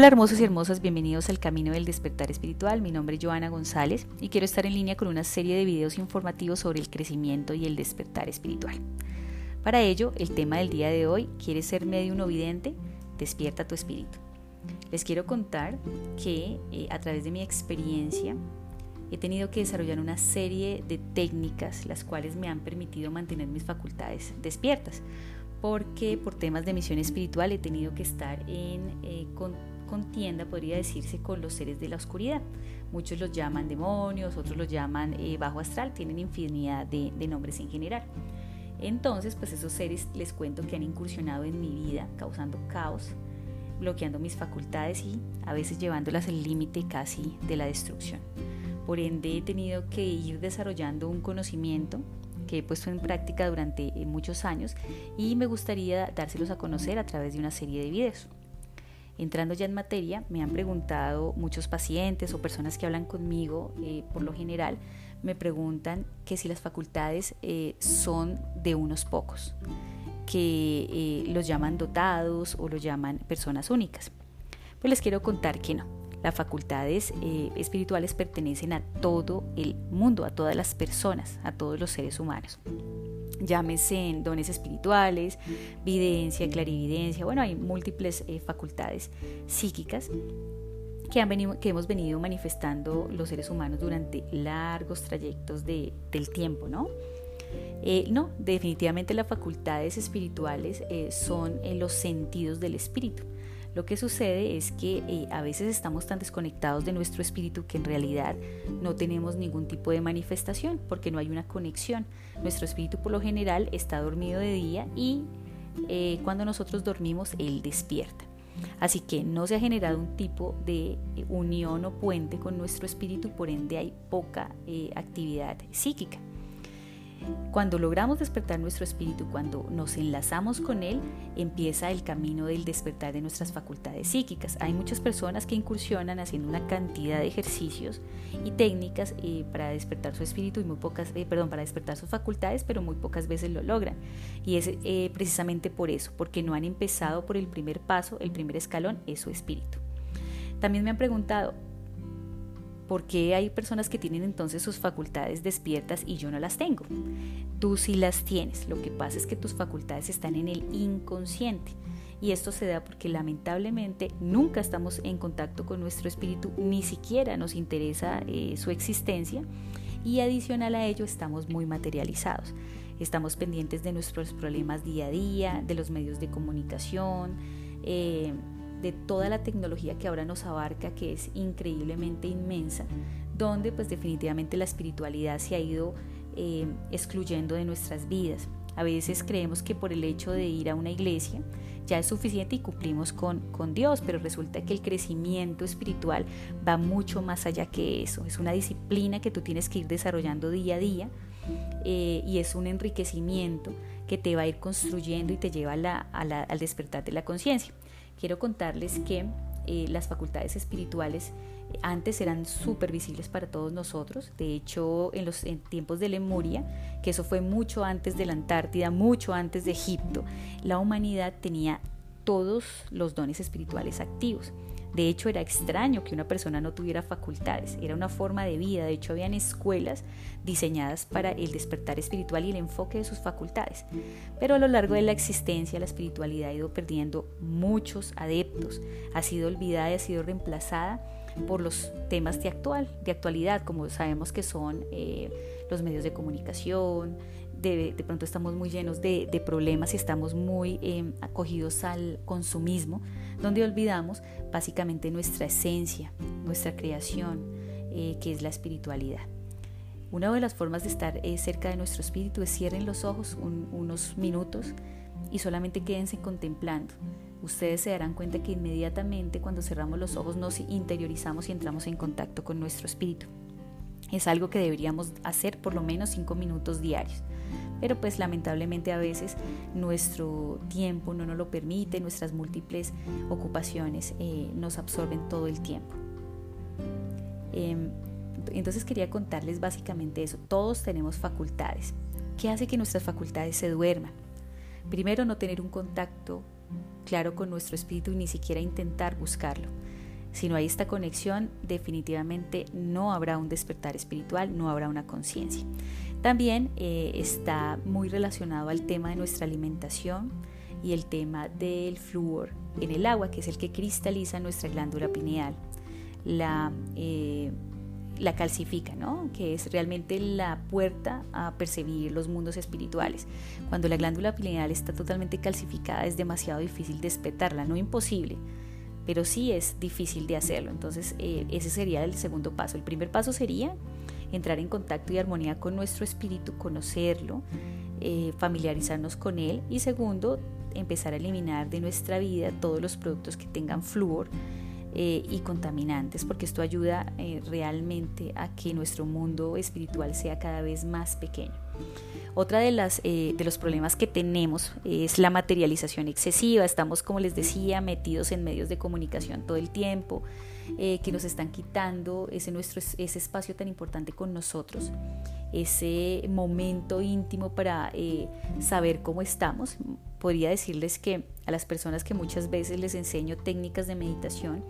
Hola hermosos y hermosas, bienvenidos al Camino del Despertar Espiritual. Mi nombre es Joana González y quiero estar en línea con una serie de videos informativos sobre el crecimiento y el despertar espiritual. Para ello, el tema del día de hoy, ¿quieres ser medio no vidente? Despierta tu espíritu. Les quiero contar que eh, a través de mi experiencia he tenido que desarrollar una serie de técnicas las cuales me han permitido mantener mis facultades despiertas porque por temas de misión espiritual he tenido que estar en eh, contienda, podría decirse, con los seres de la oscuridad. Muchos los llaman demonios, otros los llaman eh, bajo astral, tienen infinidad de, nombres en general. Entonces, pues esos seres les cuento que han incursionado en mi vida, causando caos, bloqueando mis facultades y a veces llevándolas al límite casi de la destrucción. Por ende, he tenido que ir desarrollando un conocimiento que he puesto en práctica durante eh, muchos años y me gustaría dárselos a conocer a través de una serie de videos. Entrando ya en materia, me han preguntado muchos pacientes o personas que hablan conmigo, eh, por lo general, me preguntan que si las facultades eh, son de unos pocos, que eh, los llaman dotados o los llaman personas únicas. Pues les quiero contar que no. Las facultades espirituales pertenecen a todo el mundo, a todas las personas, a todos los seres humanos llámese en dones espirituales, videncia, clarividencia, bueno, hay múltiples eh, facultades psíquicas que, han venido, que hemos venido manifestando los seres humanos durante largos trayectos de, del tiempo, ¿no? Eh, no, definitivamente las facultades espirituales eh, son los sentidos del espíritu. Lo que sucede es que eh, a veces estamos tan desconectados de nuestro espíritu que en realidad no tenemos ningún tipo de manifestación porque no hay una conexión. Nuestro espíritu por lo general está dormido de día y eh, cuando nosotros dormimos él despierta. Así que no se ha generado un tipo de eh, unión o puente con nuestro espíritu, por ende hay poca actividad psíquica. Cuando logramos despertar nuestro espíritu, cuando nos enlazamos con él, empieza el camino del despertar de nuestras facultades psíquicas. Hay muchas personas que incursionan haciendo una cantidad de ejercicios y técnicas eh, para despertar su espíritu y muy pocas, eh, perdón, para despertar sus facultades, pero muy pocas veces lo logran. Y es eh, precisamente por eso, porque no han empezado por el primer paso, el primer escalón es su espíritu. También me han preguntado, ¿Por qué hay personas que tienen entonces sus facultades despiertas y yo no las tengo? Tú sí las tienes, lo que pasa es que tus facultades están en el inconsciente. Y esto se da porque lamentablemente nunca estamos en contacto con nuestro espíritu, ni siquiera nos interesa eh, su existencia y adicional a ello estamos muy materializados. Estamos pendientes de nuestros problemas día a día, de los medios de comunicación, eh, de toda la tecnología que ahora nos abarca, que es increíblemente inmensa, donde pues definitivamente la espiritualidad se ha ido eh, excluyendo de nuestras vidas. A veces creemos que por el hecho de ir a una iglesia ya es suficiente y cumplimos con, con Dios, pero resulta que el crecimiento espiritual va mucho más allá que eso. Es una disciplina que tú tienes que ir desarrollando día a día eh, y es un enriquecimiento que te va a ir construyendo y te lleva al despertar de la conciencia quiero contarles que eh, las facultades espirituales eh, antes eran súper visibles para todos nosotros. De hecho, en los tiempos de Lemuria, que eso fue mucho antes de la Antártida, mucho antes de Egipto, la humanidad tenía todos los dones espirituales activos. De hecho, era extraño que una persona no tuviera facultades, era una forma de vida. De hecho, habían escuelas diseñadas para el despertar espiritual y el enfoque de sus facultades. Pero a lo largo de la existencia, la espiritualidad ha ido perdiendo muchos adeptos, ha sido olvidada y ha sido reemplazada por los temas de actual, de actualidad, como sabemos que son eh, los medios de comunicación, de, pronto estamos muy llenos de, problemas y estamos muy em, acogidos al consumismo, donde olvidamos básicamente nuestra esencia, nuestra creación, eh, que es la espiritualidad. Una de las formas de estar eh, cerca de nuestro espíritu es cierren los ojos unos minutos y solamente quédense contemplando. Ustedes se darán cuenta que inmediatamente cuando cerramos los ojos nos interiorizamos y entramos en contacto con nuestro espíritu. Es algo que deberíamos hacer por lo menos cinco minutos diarios. Pero pues lamentablemente a veces nuestro tiempo no nos lo permite, nuestras múltiples ocupaciones eh, nos absorben todo el tiempo. Em, entonces quería contarles básicamente eso. Todos tenemos facultades. ¿Qué hace que nuestras facultades se duerman? Primero, no tener un contacto claro con nuestro espíritu y ni siquiera intentar buscarlo. Si no hay esta conexión, definitivamente no habrá un despertar espiritual, no habrá una conciencia. También eh, está muy relacionado al tema de nuestra alimentación y el tema del flúor en el agua, que es el que cristaliza nuestra glándula pineal. La, eh, la calcifica, ¿no? que es realmente la puerta a percibir los mundos espirituales. Cuando la glándula pineal está totalmente calcificada es demasiado difícil despertarla, no imposible, pero sí es difícil de hacerlo. Entonces eh, ese sería el segundo paso. El primer paso sería entrar en contacto y armonía con nuestro espíritu, conocerlo, eh, familiarizarnos con él y segundo, empezar a eliminar de nuestra vida todos los productos que tengan flúor eh, y contaminantes, porque esto ayuda realmente a que nuestro mundo espiritual sea cada vez más pequeño. Otra de, las, de los problemas que tenemos es la materialización excesiva. Estamos, como les decía, metidos en medios de comunicación todo el tiempo. Eh, que nos están quitando ese espacio tan importante con nosotros, ese momento íntimo para eh, saber cómo estamos. Podría decirles que a las personas que muchas veces les enseño técnicas de meditación,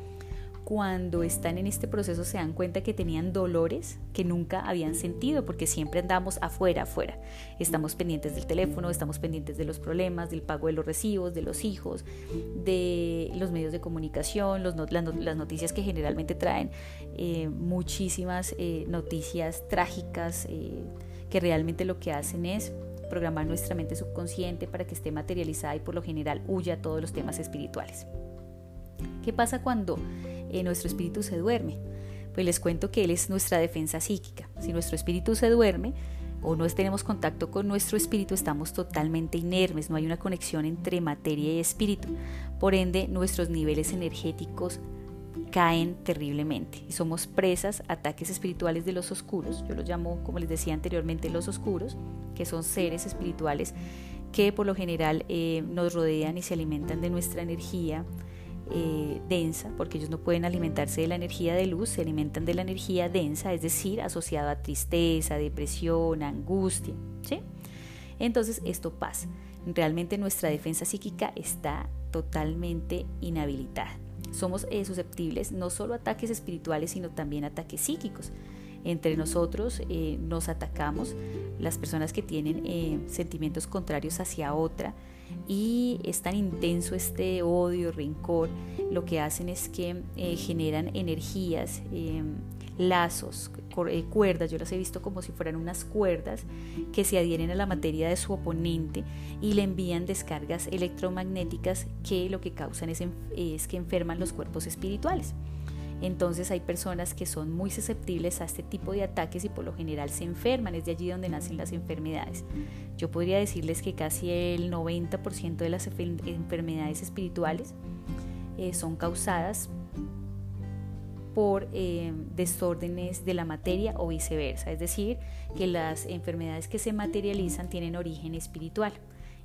cuando están en este proceso se dan cuenta que tenían dolores que nunca habían sentido porque siempre andamos afuera, afuera. Estamos pendientes del teléfono, estamos pendientes de los problemas, del pago de los recibos, de los hijos, de los medios de comunicación, las, noticias que generalmente traen eh, muchísimas eh, noticias trágicas eh, que realmente lo que hacen es programar nuestra mente subconsciente para que esté materializada y por lo general huya a todos los temas espirituales. ¿Qué pasa cuando eh, nuestro espíritu se duerme? Pues les cuento que Él es nuestra defensa psíquica. Si nuestro espíritu se duerme o no tenemos contacto con nuestro espíritu, estamos totalmente inermes, no hay una conexión entre materia y espíritu. Por ende, nuestros niveles energéticos caen terriblemente y somos presas ataques espirituales de los oscuros. Yo los llamo, como les decía anteriormente, los oscuros, que son seres espirituales que por lo general eh, nos rodean y se alimentan de nuestra energía, eh, densa, porque ellos no pueden alimentarse de la energía de luz, se alimentan de la energía densa, es decir, asociada a tristeza, depresión, angustia. ¿sí? Entonces esto pasa. Realmente nuestra defensa psíquica está totalmente inhabilitada. Somos eh, susceptibles no solo a ataques espirituales, sino también a ataques psíquicos entre nosotros eh, nos atacamos, las personas que tienen sentimientos contrarios hacia otra y es tan intenso este odio, rencor, lo que hacen es que eh, generan energías, lazos, cuerdas, yo las he visto como si fueran unas cuerdas que se adhieren a la materia de su oponente y le envían descargas electromagnéticas que lo que causan es que enferman los cuerpos espirituales. Entonces hay personas que son muy susceptibles a este tipo de ataques y por lo general se enferman, es de allí donde nacen las enfermedades. Yo podría decirles que casi el 90% de las enfermedades espirituales eh, son causadas por eh, desórdenes de la materia o viceversa, es decir, que las enfermedades que se materializan tienen origen espiritual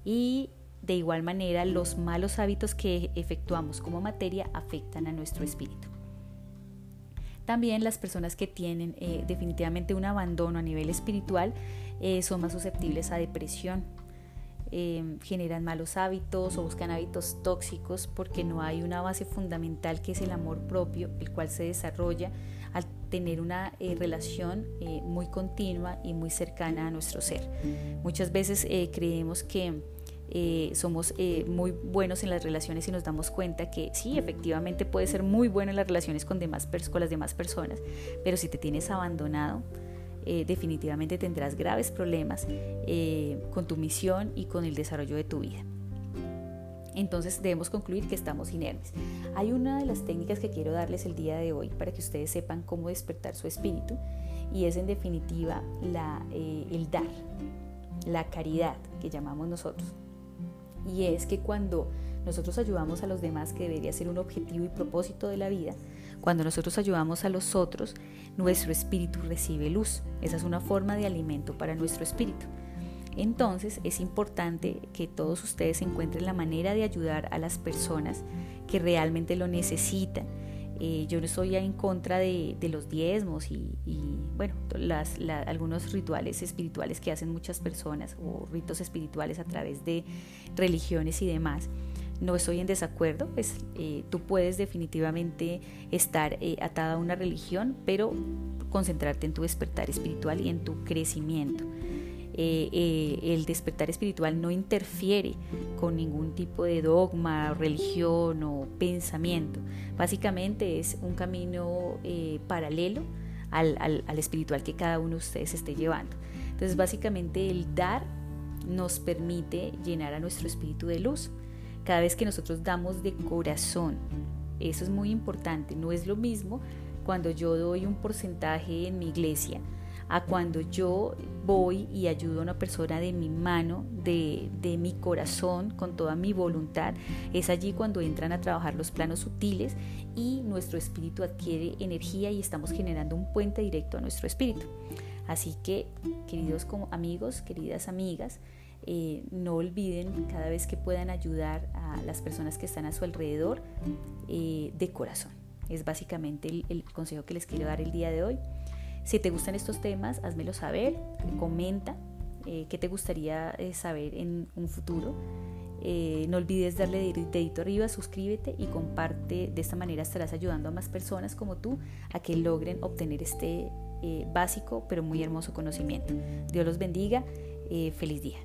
y de igual manera los malos hábitos que efectuamos como materia afectan a nuestro espíritu. También las personas que tienen eh, definitivamente un abandono a nivel espiritual eh, son más susceptibles a depresión, em, generan malos hábitos o buscan hábitos tóxicos porque no hay una base fundamental que es el amor propio, el cual se desarrolla al tener una eh, relación muy continua y muy cercana a nuestro ser. Muchas veces creemos que eh, somos eh, muy buenos en las relaciones y nos damos cuenta que sí, efectivamente puede ser muy bueno en las relaciones con, demás, con las demás personas, pero si te tienes abandonado, eh, definitivamente tendrás graves problemas con tu misión y con el desarrollo de tu vida. Entonces debemos concluir que estamos inermes. Hay una de las técnicas que quiero darles el día de hoy para que ustedes sepan cómo despertar su espíritu y es en definitiva la, el dar, la caridad que llamamos nosotros y es que cuando nosotros ayudamos a los demás, que debería ser un objetivo y propósito de la vida, cuando nosotros ayudamos a los otros, nuestro espíritu recibe luz. Esa es una forma de alimento para nuestro espíritu. Entonces es importante que todos ustedes encuentren la manera de ayudar a las personas que realmente lo necesitan. Eh, yo no estoy en contra de, los diezmos y, bueno, las, algunos rituales espirituales que hacen muchas personas o ritos espirituales a través de religiones y demás. no estoy en desacuerdo, pues tú puedes definitivamente estar atada a una religión, pero concentrarte en tu despertar espiritual y en tu crecimiento. Eh, eh, el despertar espiritual no interfiere con ningún tipo de dogma, religión o pensamiento. Básicamente es un camino eh, paralelo al, al, espiritual que cada uno de ustedes esté llevando. Entonces básicamente el dar nos permite llenar a nuestro espíritu de luz. Cada vez que nosotros damos de corazón, eso es muy importante, no es lo mismo cuando yo doy un porcentaje en mi iglesia a cuando yo voy y ayudo a una persona de mi mano, de, mi corazón, con toda mi voluntad. Es allí cuando entran a trabajar los planos sutiles y nuestro espíritu adquiere energía y estamos generando un puente directo a nuestro espíritu. Así que, queridos amigos, queridas amigas, eh, no olviden cada vez que puedan ayudar a las personas que están a su alrededor eh, de corazón. Es básicamente el consejo que les quiero dar el día de hoy. Si te gustan estos temas, házmelo saber, comenta eh, qué te gustaría eh, saber en un futuro. Eh, no olvides darle dedito arriba, suscríbete y comparte. De esta manera estarás ayudando a más personas como tú a que logren obtener este básico pero muy hermoso conocimiento. Dios los bendiga. feliz día.